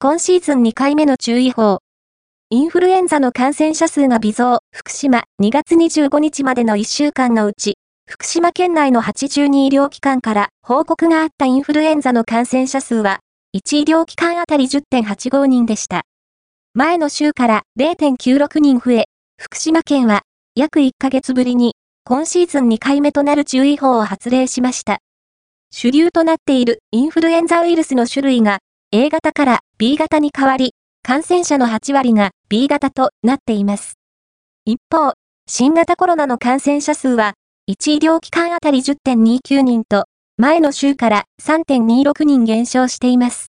今シーズン2回目の注意報。インフルエンザの感染者数が微増、福島2月25日までの1週間のうち、福島県内の82医療機関から報告があったインフルエンザの感染者数は、1医療機関あたり10.85人でした。前の週から0.96人増え、福島県は約1ヶ月ぶりに今シーズン2回目となる注意報を発令しました。主流となっているインフルエンザウイルスの種類が A 型から B 型に変わり、感染者の8割が B 型となっています。一方、新型コロナの感染者数は、1医療機関あたり10.29人と、前の週から3.26人減少しています。